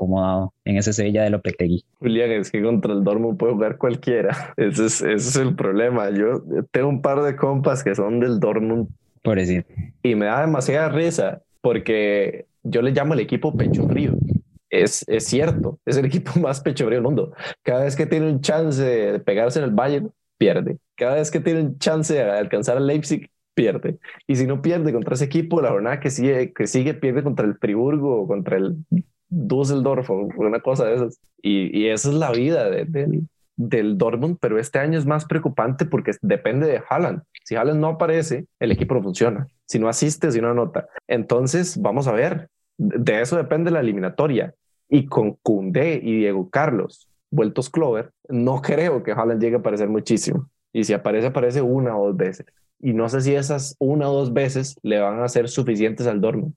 acomodado en ese Sevilla de Lopetegui. Julián, es que contra el Dortmund puede jugar cualquiera. Ese es, ese es el problema. Yo tengo un par de compas que son del Dortmund. Por decir. Y me da demasiada risa porque yo le llamo el equipo pecho frío. Es, es cierto, es el equipo más pecho frío del mundo. Cada vez que tiene un chance de pegarse en el Bayern, pierde. Cada vez que tiene un chance de alcanzar al Leipzig, pierde. Y si no pierde contra ese equipo, la jornada que sigue, que sigue pierde contra el Friburgo o contra el Düsseldorf o una cosa de esas. Y, y esa es la vida del, del Dortmund, pero este año es más preocupante porque depende de Haaland. Si Haaland no aparece, el equipo no funciona. Si no asiste, si no anota. Entonces, vamos a ver. De eso depende la eliminatoria. Y con Koundé y Diego Carlos, vueltos Clover, no creo que Haaland llegue a aparecer muchísimo. Y si aparece, aparece una o dos veces. Y no sé si esas una o dos veces le van a ser suficientes al Dortmund.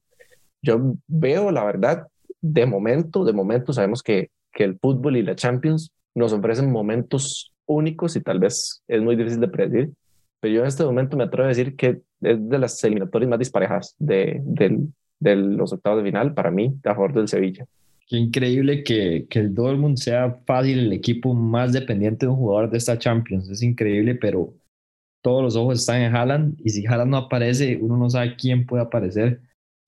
Yo veo, la verdad, de momento, de momento sabemos que, que el fútbol y la Champions nos ofrecen momentos únicos y tal vez es muy difícil de predecir, pero yo en este momento me atrevo a decir que es de las eliminatorias más disparejas de, de, los octavos de final para mí a favor del Sevilla. Qué increíble que, que el Dortmund sea fácil el equipo más dependiente de un jugador de esta Champions. Es increíble, pero todos los ojos están en Haaland y si Haaland no aparece, uno no sabe quién puede aparecer.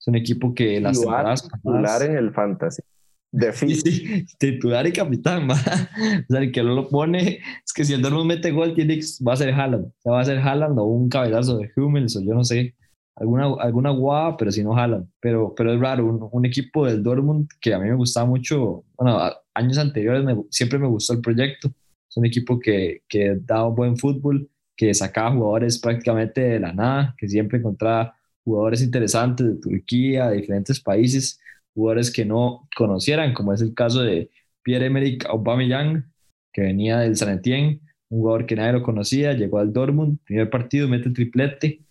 Es un equipo que las temporadas titular en el fantasy. De sí, titular y capitán, o sea, el que no lo pone, es que si el Dortmund mete gol, tiene, va a ser Haaland, o va a ser Haaland o un cabezazo de Hummels o yo no sé, alguna, alguna guava, pero si no Haaland. Pero, pero es raro, un, equipo del Dortmund que a mí me gustaba mucho, bueno, años anteriores siempre me gustó el proyecto. Es un equipo que, que daba buen fútbol, que sacaba jugadores prácticamente de la nada, que siempre encontraba jugadores interesantes de Turquía, de diferentes países, jugadores que no conocieran, como es el caso de Pierre-Emerick Aubameyang, que venía del San Etienne, un jugador que nadie lo conocía, llegó al Dortmund, primer partido, mete el triplete,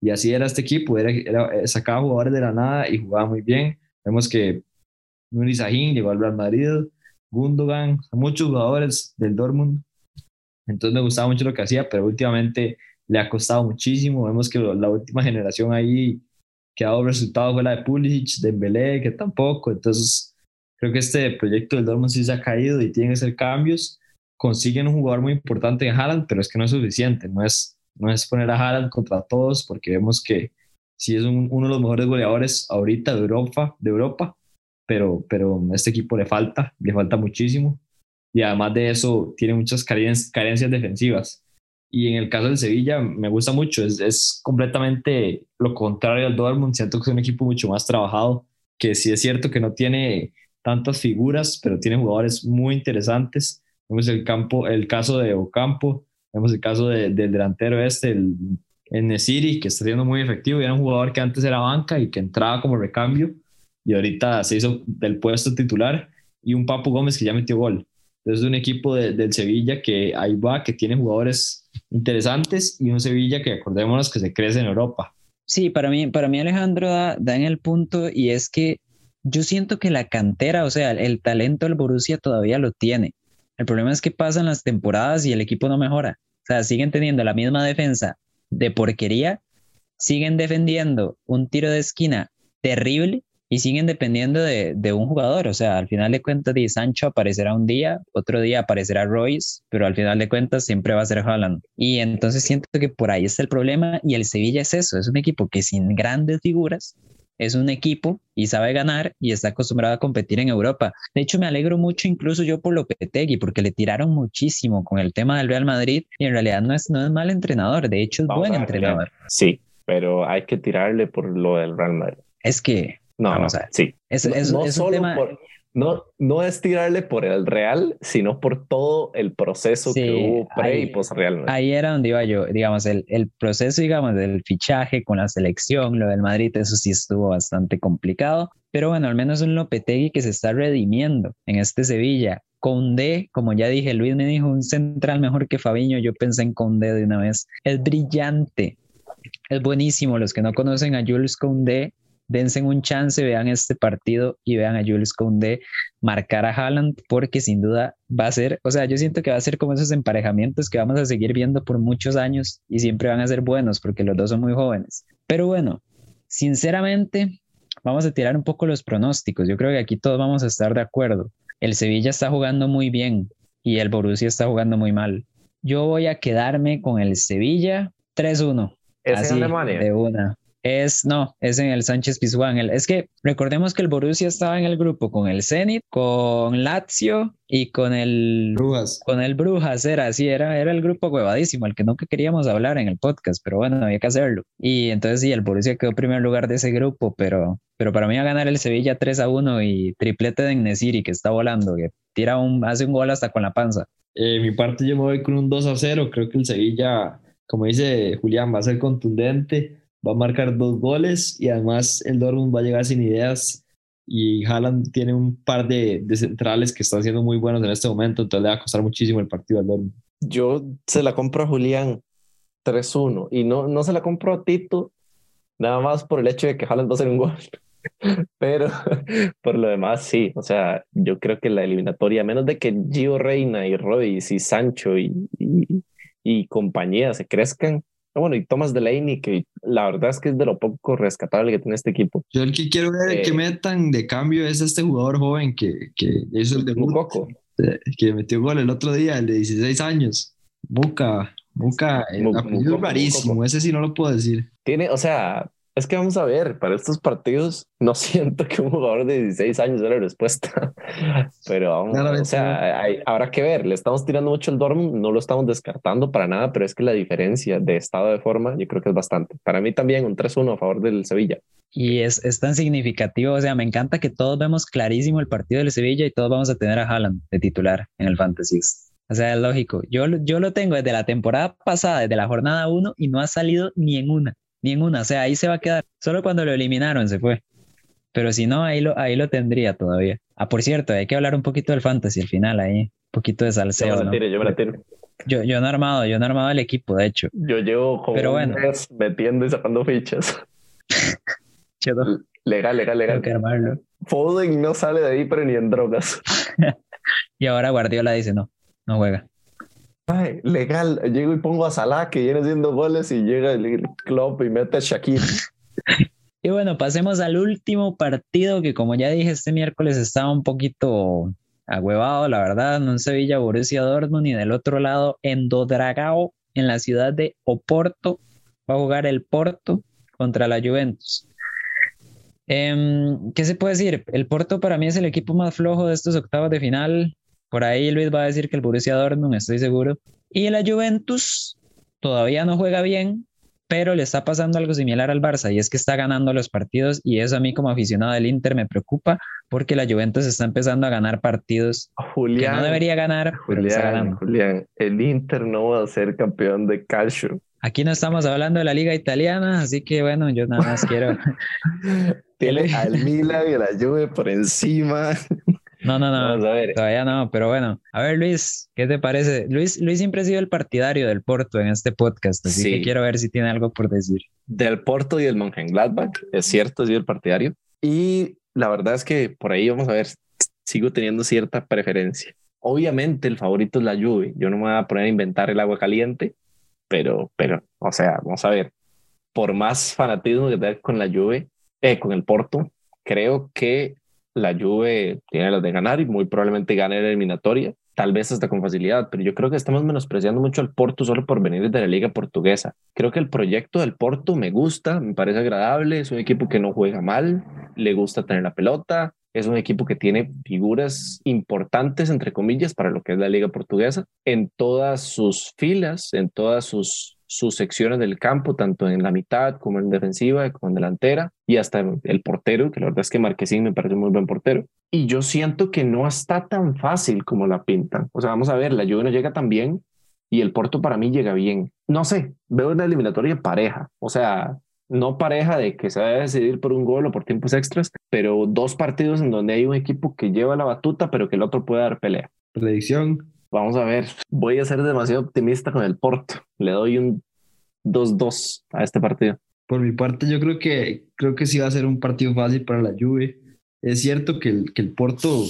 y así era este equipo, era, era, sacaba jugadores de la nada y jugaba muy bien. Vemos que Nuri Sahin llegó al Real Madrid, Gundogan, muchos jugadores del Dortmund. Entonces me gustaba mucho lo que hacía, pero últimamente le ha costado muchísimo. Vemos que la última generación ahí que ha dado resultados fue la de Pulisic, de Dembélé, que tampoco. Entonces, creo que este proyecto del Dortmund sí se ha caído y tiene que hacer cambios. consiguen un jugador muy importante en Haaland, pero es que no es suficiente, no es, no es poner a Haaland contra todos, porque vemos que sí es uno de los mejores goleadores ahorita de Europa, de Europa pero, pero a este equipo le falta, le falta muchísimo. Y además de eso, tiene muchas carencias defensivas. Y en el caso del Sevilla, me gusta mucho, es, es completamente lo contrario al Dortmund. Siento que es un equipo mucho más trabajado, que sí es cierto que no tiene tantas figuras, pero tiene jugadores muy interesantes. Vemos el, campo, el caso de Ocampo, vemos el caso del delantero este, el Nesiri, que está siendo muy efectivo y era un jugador que antes era banca y que entraba como recambio y ahorita se hizo del puesto titular y un Papu Gómez que ya metió gol. Entonces es un equipo de, del Sevilla que ahí va, que tiene jugadores interesantes y un Sevilla que acordémonos que se crece en Europa. Sí, para mí, para mí Alejandro da, da en el punto y es que yo siento que la cantera, o sea, el talento del Borussia todavía lo tiene. El problema es que pasan las temporadas y el equipo no mejora. O sea, siguen teniendo la misma defensa de porquería, siguen defendiendo un tiro de esquina terrible y siguen dependiendo de, de, un jugador. O sea, al final de cuentas, Di Sancho aparecerá un día, otro día aparecerá Royce, pero al final de cuentas siempre va a ser Haaland. Y entonces siento que por ahí está el problema y el Sevilla es eso, es un equipo que sin grandes figuras es un equipo y sabe ganar y está acostumbrado a competir en Europa. De hecho, me alegro mucho incluso yo por Lopetegui, porque le tiraron muchísimo con el tema del Real Madrid y en realidad no es, no es mal entrenador, de hecho es buen entrenador. Sí, pero hay que tirarle por lo del Real Madrid. Es que... No, a ver. Sí. Es, es, no, es solo un tema... por, no, no es tirarle por el Real, sino por todo el proceso Sí, que hubo pre ahí- y post Real. Ahí era donde iba yo, digamos, el, el proceso, digamos, del fichaje con la selección, lo del Madrid, eso sí estuvo bastante complicado, pero bueno, al menos un Lopetegui que se está redimiendo en este Sevilla. Condé, como ya dije, Luis me dijo, un central mejor que Fabiño, yo pensé en Condé de una vez, es brillante, es buenísimo, los que no conocen a Jules Condé, dense un chance, vean este partido y vean a Jules Condé marcar a Haaland porque sin duda va a ser, o sea, yo siento que va a ser como esos emparejamientos que vamos a seguir viendo por muchos años y siempre van a ser buenos porque los dos son muy jóvenes. Pero bueno, sinceramente, vamos a tirar un poco los pronósticos. Yo creo que aquí todos vamos a estar de acuerdo. El Sevilla está jugando muy bien y el Borussia está jugando muy mal. Yo voy a quedarme con el Sevilla 3-1. Es Así, en Alemania. de una. Es, no, es en el Sánchez Pizjuán. Es que recordemos que el Borussia estaba en el grupo con el Zenit, con Lazio y con el, Brujas. con el Brujas. Era así, era, era el grupo huevadísimo, el que nunca queríamos hablar en el podcast, pero bueno, había que hacerlo. Y entonces sí, el Borussia quedó en primer lugar de ese grupo, pero, pero para mí va a ganar el Sevilla 3 a 1 y triplete de Nesiri que está volando, que tira un, hace un gol hasta con la panza. Eh, mi parte yo me voy con un 2 a 0. Creo que el Sevilla, como dice Julián, va a ser contundente, va a marcar dos goles y además el Dortmund va a llegar sin ideas y Haaland tiene un par de, de centrales que están siendo muy buenos en este momento, entonces le va a costar muchísimo el partido al Dortmund. Yo se la compro a Julián 3-1 y no, no se la compro a Tito nada más por el hecho de que Haaland va a hacer un gol. Pero por lo demás, sí. O sea, yo creo que la eliminatoria, a menos de que Gio Reina y Royce y Sancho y, y, y compañía se crezcan, bueno, y Thomas Delaney, que la verdad es que es de lo poco rescatable que tiene este equipo. Yo el que quiero ver Eh. que metan de cambio es este jugador joven que, que hizo el debut, Mukoko. eh, que metió gol el otro día, el de 16 años. Buca, Buca, el Mu- apellido rarísimo, ese sí no lo puedo decir. Tiene, o sea, es que vamos a ver, para estos partidos no siento que un jugador de 16 años sea la respuesta, pero vamos, o sea, hay- habrá que ver, le estamos tirando mucho el Dortmund, no lo estamos descartando para nada, pero es que la diferencia de estado de forma yo creo que es bastante. Para mí también un 3-1 a favor del Sevilla. Y es, es tan significativo, o sea, me encanta que todos vemos clarísimo el partido del Sevilla y todos vamos a tener a Haaland de titular en el Fantasy. O sea, es lógico. Yo, yo lo tengo desde la temporada pasada, desde la jornada 1, y no ha salido ni en una, ni en una. O sea, ahí se va a quedar. Solo cuando lo eliminaron se fue. Pero si no, ahí lo, ahí lo tendría todavía. Ah, por cierto, hay que hablar un poquito del Fantasy al final ahí. Un poquito de Yo me salseo, la ¿no? tiro, yo me la tiro. Yo, yo no he armado, yo no he armado el equipo, de hecho. Yo llevo como Pero un bueno. mes metiendo y sacando fichas. No Legal, legal, tengo legal. que armarlo. Foden no sale de ahí, pero ni en drogas. Y ahora Guardiola dice, no, no juega. Ay, legal, llego y pongo a Salah que viene haciendo goles y llega el club y mete a Shakir. Y bueno, pasemos al último partido que como ya dije este miércoles estaba un poquito agüevado, la verdad, no en Sevilla, Borussia Dortmund, y del otro lado, en Dodragao, en la ciudad de Oporto, va a jugar el Porto contra la Juventus. Em, ¿Qué se puede decir? El Porto para mí es el equipo más flojo de estos octavos de final. Por ahí Luis va a decir que el Borussia Dortmund, estoy seguro. Y la Juventus todavía no juega bien, pero le está pasando algo similar al Barça y es que está ganando los partidos y eso a mí como aficionado del Inter me preocupa porque la Juventus está empezando a ganar partidos Julián, que no debería ganar, Julián, Julián, el Inter no va a ser campeón de calcio. Aquí no estamos hablando de la liga italiana, así que bueno, yo nada más quiero... Tiene al Milan y a la Juve por encima. No, no, no. Todavía no, pero bueno. A ver, Luis, ¿qué te parece? Luis, Luis siempre ha sido el partidario del Porto en este podcast, así que quiero ver si tiene algo por decir. Del Porto y del Mönchengladbach, es cierto, he sido el partidario. Y la verdad es que por ahí vamos a ver, sigo teniendo cierta preferencia. Obviamente el favorito es la Juve. Yo no me voy a poner a inventar el agua caliente, pero, pero, o sea, vamos a ver. Por más fanatismo que tenga con la Juve, eh, con el Porto, creo que la Juve tiene las de ganar y muy probablemente gane la eliminatoria, tal vez hasta con facilidad, pero yo creo que estamos menospreciando mucho al Porto solo por venir de la liga portuguesa. Creo que el proyecto del Porto me gusta, me parece agradable, es un equipo que no juega mal, le gusta tener la pelota, es un equipo que tiene figuras importantes, entre comillas, para lo que es la liga portuguesa, en todas sus filas, en todas sus sus secciones del campo, tanto en la mitad como en defensiva, como en delantera, y hasta el portero, que la verdad es que Marquesín me parece un muy buen portero. Y yo siento que no está tan fácil como la pintan. O sea, vamos a ver, la Juve no llega tan bien y el Porto para mí llega bien. No sé, veo una eliminatoria pareja. O sea, no pareja de que se va a decidir por un gol o por tiempos extras, pero dos partidos en donde hay un equipo que lleva la batuta, pero que el otro puede dar pelea. Predicción. Vamos a ver, voy a ser demasiado optimista con el Porto. Le doy un 2-2 a este partido. Por mi parte, yo creo que, creo que sí va a ser un partido fácil para la Juve. Es cierto que el, que el Porto,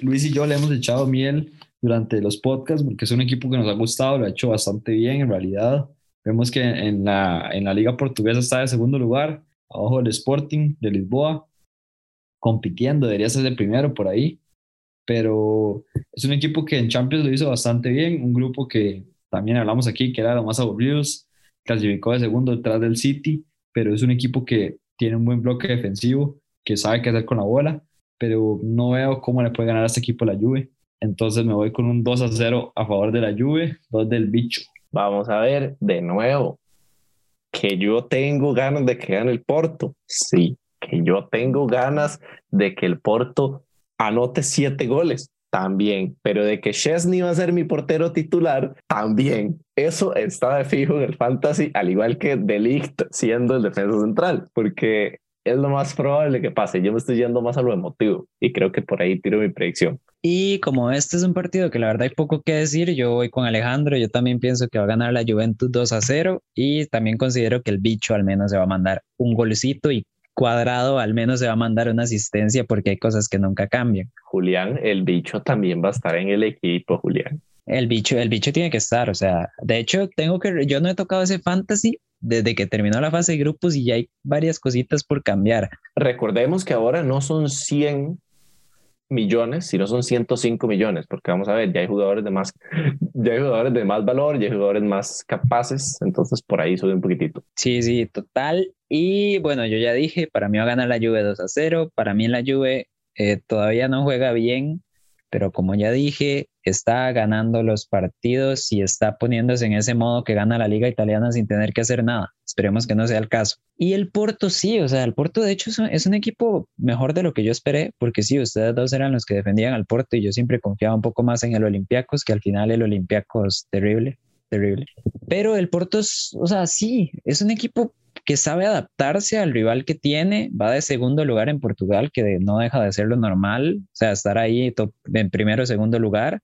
Luis y yo le hemos echado miel durante los podcasts porque es un equipo que nos ha gustado, lo ha hecho bastante bien en realidad. Vemos que en la, en la liga portuguesa está de segundo lugar, abajo del Sporting de Lisboa, compitiendo, debería ser el primero por ahí pero es un equipo que en Champions lo hizo bastante bien, un grupo que también hablamos aquí que era lo más aburridos, clasificó de segundo detrás del City, pero es un equipo que tiene un buen bloque defensivo, que sabe qué hacer con la bola, pero no veo cómo le puede ganar a este equipo la Juve. Entonces me voy con un 2 a 0 a favor de la Juve, 2 del bicho. Vamos a ver de nuevo que yo tengo ganas de que gane el Porto. Sí, que yo tengo ganas de que el Porto anote siete goles, también, pero de que Chesney va a ser mi portero titular, también. Eso está de fijo en el fantasy, al igual que Delict siendo el defensa central, porque es lo más probable que pase. Yo me estoy yendo más a lo emotivo y creo que por ahí tiro mi predicción. Y como este es un partido que la verdad hay poco que decir, yo voy con Alejandro. Yo también pienso que va a ganar la Juventus 2 a 0 y también considero que el bicho al menos se va a mandar un golcito y Cuadrado al menos se va a mandar una asistencia porque hay cosas que nunca cambian. Julián, el bicho también va a estar en el equipo, Julián. El bicho, el bicho tiene que estar, o sea, de hecho tengo que, yo no he tocado ese fantasy desde que terminó la fase de grupos y ya hay varias cositas por cambiar. Recordemos que ahora no son 100 millones, sino son 105 millones, porque vamos a ver, ya hay jugadores de más, ya hay jugadores de más valor, ya hay jugadores más capaces, entonces por ahí sube un poquitito. Sí, sí, total. Y bueno, yo ya dije, para mí va a ganar la Juve 2 a 0, para mí la Juve eh, todavía no juega bien, pero como ya dije, está ganando los partidos y está poniéndose en ese modo que gana la liga italiana sin tener que hacer nada. Esperemos que no sea el caso. Y el Porto sí, o sea, el Porto de hecho es un, equipo mejor de lo que yo esperé, porque sí, ustedes dos eran los que defendían al Porto y yo siempre confiaba un poco más en el Olympiacos, que al final el Olympiacos terrible, terrible. Pero el Porto, es, o sea, sí, es un equipo que sabe adaptarse al rival que tiene, va de segundo lugar en Portugal, que no deja de ser lo normal, o sea, estar ahí en primero o segundo lugar.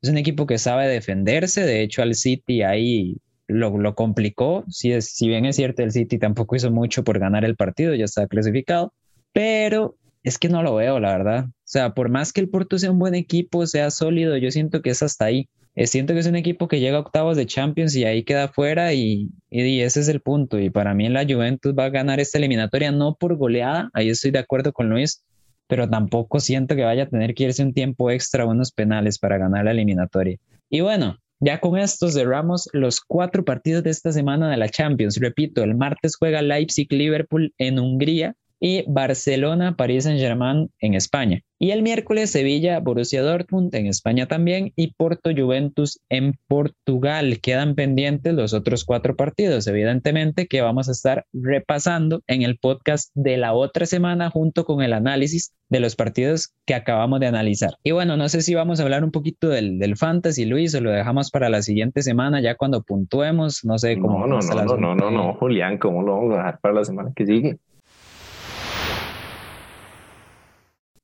Es un equipo que sabe defenderse, de hecho al City ahí lo, lo complicó, si, si bien es cierto el City tampoco hizo mucho por ganar el partido, ya está clasificado, pero es que no lo veo, la verdad. O sea, por más que el Porto sea un buen equipo, sea sólido, yo siento que es hasta ahí. Eh, siento que es un equipo que llega a octavos de Champions y ahí queda fuera y, y, ese es el punto. Y para mí la Juventus va a ganar esta eliminatoria no por goleada, ahí estoy de acuerdo con Luis, pero tampoco siento que vaya a tener que irse un tiempo extra a unos penales para ganar la eliminatoria. Y bueno, ya con esto cerramos los cuatro partidos de esta semana de la Champions. Repito, el martes juega Leipzig-Liverpool en Hungría y Barcelona, París Saint-Germain en España. Y el miércoles Sevilla, Borussia Dortmund en España también y Porto Juventus en Portugal. Quedan pendientes los otros cuatro partidos, evidentemente, que vamos a estar repasando en el podcast de la otra semana junto con el análisis de los partidos que acabamos de analizar. Y bueno, no sé si vamos a hablar un poquito del, del fantasy, Luis, o lo dejamos para la siguiente semana ya cuando puntuemos, no sé cómo. No, no, no, no, no, no, no, Julián, ¿cómo lo vamos a dejar para la semana que sigue?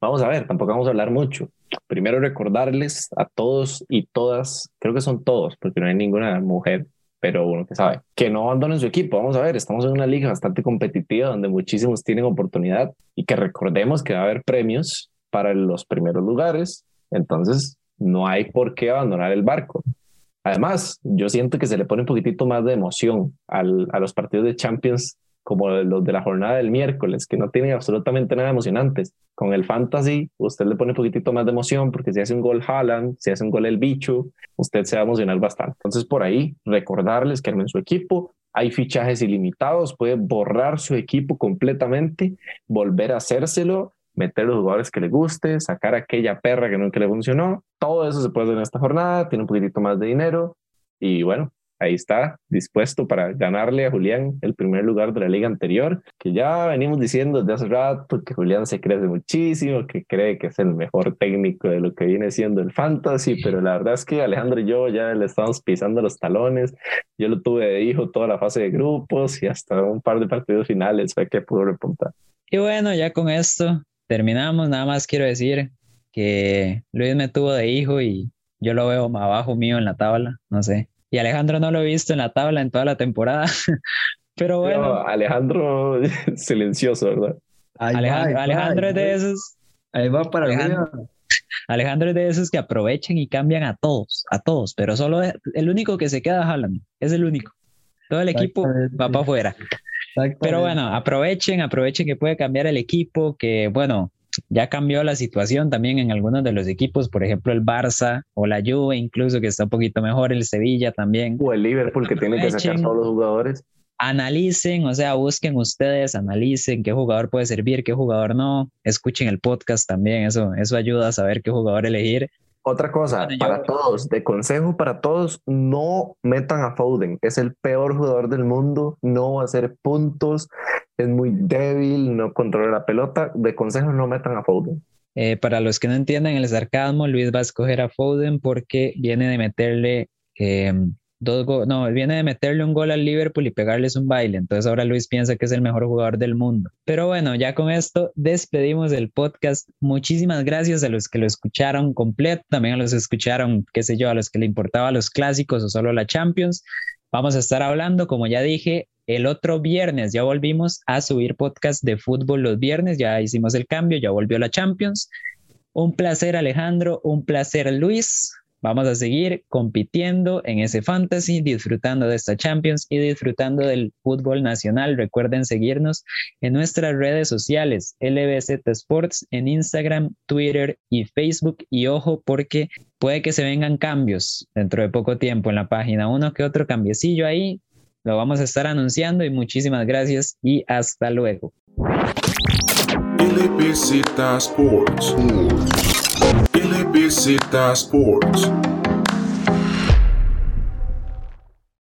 Vamos a ver, tampoco vamos a hablar mucho. Primero recordarles a todos y todas, creo que son todos, porque no hay ninguna mujer, pero uno que sabe, que no abandonen su equipo. Vamos a ver, estamos en una liga bastante competitiva donde muchísimos tienen oportunidad y que recordemos que va a haber premios para los primeros lugares. Entonces, no hay por qué abandonar el barco. Además, yo siento que se le pone un poquitito más de emoción al, a los partidos de Champions como los de la jornada del miércoles, que no tienen absolutamente nada emocionantes. Con el fantasy, usted le pone un poquitito más de emoción porque si hace un gol Haaland, si hace un gol el bicho, usted se va a emocionar bastante. Entonces, por ahí, recordarles que armen su equipo. Hay fichajes ilimitados, puede borrar su equipo completamente, volver a hacérselo, meter los jugadores que le guste, sacar aquella perra que nunca le funcionó. Todo eso se puede hacer en esta jornada, tiene un poquitito más de dinero y bueno, ahí está, dispuesto para ganarle a Julián el primer lugar de la liga anterior, que ya venimos diciendo desde hace rato que Julián se crece muchísimo, que cree que es el mejor técnico de lo que viene siendo el fantasy, pero la verdad es que Alejandro y yo ya le estamos pisando los talones. Yo lo tuve de hijo toda la fase de grupos y hasta un par de partidos finales fue que pudo repuntar. Y bueno, ya con esto terminamos. Nada más quiero decir que Luis me tuvo de hijo y yo lo veo abajo mío en la tabla, no sé y Alejandro no lo he visto en la tabla en toda la temporada. Pero bueno. Alejandro silencioso, ¿verdad? Alejandro, es de esos. Ahí va para Alejandro, Alejandro es de esos que aprovechan y cambian a todos, a todos, pero solo el único que se queda es es el único. Todo el equipo va para afuera. Pero bueno, aprovechen, aprovechen que puede cambiar el equipo, que bueno, ya cambió la situación también en algunos de los equipos, por ejemplo el Barça o la Juve incluso que está un poquito mejor, el Sevilla también. O el Liverpool que tiene que sacar todos los jugadores. Analicen, o sea, busquen ustedes, analicen qué jugador puede servir, qué jugador no, escuchen el podcast también, eso, eso ayuda a saber qué jugador elegir otra cosa, para todos, de consejo para todos, no metan a Foden. Es el peor jugador del mundo, no va a hacer puntos, es muy débil, no controla la pelota. De consejo, no metan a Foden. Eh, para los que no entienden el sarcasmo, Luis va a escoger a Foden porque viene de meterle eh, dos no, viene de meterle un gol al Liverpool y pegarles un baile. Entonces ahora Luis piensa que es el mejor jugador del mundo. Pero bueno, ya con esto despedimos el podcast. Muchísimas gracias a los que lo escucharon completo, también a los que escucharon, qué sé yo, a los que le importaba los clásicos o solo la Champions. Vamos a estar hablando, como ya dije, el otro viernes. Ya volvimos a subir podcast de fútbol los viernes, ya hicimos el cambio, ya volvió la Champions. Un placer Alejandro, un placer Luis. Vamos a seguir compitiendo en ese fantasy, disfrutando de esta Champions y disfrutando del fútbol nacional. Recuerden seguirnos en nuestras redes sociales, LBZ Sports, en Instagram, Twitter y Facebook. Y ojo, porque puede que se vengan cambios dentro de poco tiempo en la página. Uno que otro cambiecillo ahí. Lo vamos a estar anunciando y muchísimas gracias y hasta luego.